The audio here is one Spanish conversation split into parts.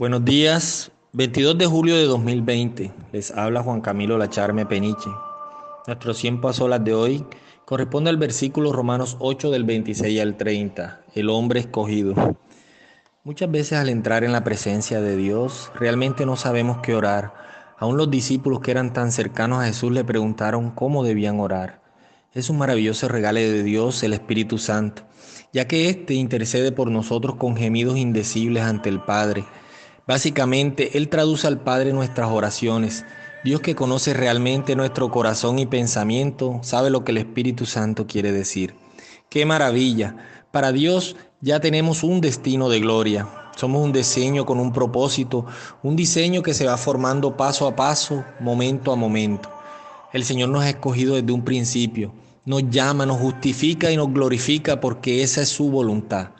Buenos días, 22 de julio de 2020. Les habla Juan Camilo Lacharme Peniche. Nuestro 100 pasolas de hoy corresponde al versículo Romanos 8 del 26 al 30, el hombre escogido. Muchas veces al entrar en la presencia de Dios, realmente no sabemos qué orar. Aún los discípulos que eran tan cercanos a Jesús le preguntaron cómo debían orar. Es un maravilloso regalo de Dios, el Espíritu Santo, ya que éste intercede por nosotros con gemidos indecibles ante el Padre Básicamente, Él traduce al Padre nuestras oraciones. Dios que conoce realmente nuestro corazón y pensamiento, sabe lo que el Espíritu Santo quiere decir. ¡Qué maravilla! Para Dios ya tenemos un destino de gloria. Somos un diseño con un propósito, un diseño que se va formando paso a paso, momento a momento. El Señor nos ha escogido desde un principio, nos llama, nos justifica y nos glorifica porque esa es su voluntad.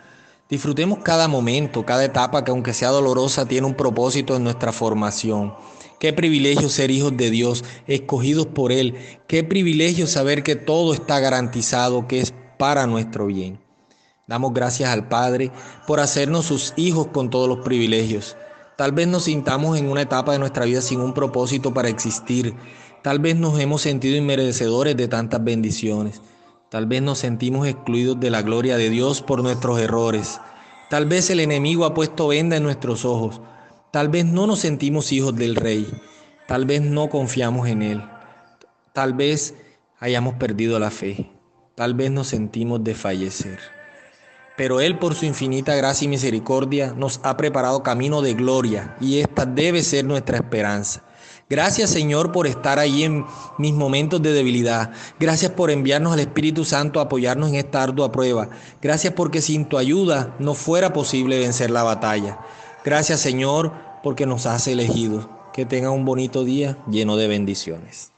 Disfrutemos cada momento, cada etapa que aunque sea dolorosa tiene un propósito en nuestra formación. Qué privilegio ser hijos de Dios, escogidos por Él. Qué privilegio saber que todo está garantizado, que es para nuestro bien. Damos gracias al Padre por hacernos sus hijos con todos los privilegios. Tal vez nos sintamos en una etapa de nuestra vida sin un propósito para existir. Tal vez nos hemos sentido inmerecedores de tantas bendiciones. Tal vez nos sentimos excluidos de la gloria de Dios por nuestros errores. Tal vez el enemigo ha puesto venda en nuestros ojos. Tal vez no nos sentimos hijos del rey. Tal vez no confiamos en él. Tal vez hayamos perdido la fe. Tal vez nos sentimos de fallecer. Pero Él por su infinita gracia y misericordia nos ha preparado camino de gloria y esta debe ser nuestra esperanza. Gracias Señor por estar ahí en mis momentos de debilidad. Gracias por enviarnos al Espíritu Santo a apoyarnos en esta ardua prueba. Gracias porque sin tu ayuda no fuera posible vencer la batalla. Gracias Señor porque nos has elegido. Que tenga un bonito día lleno de bendiciones.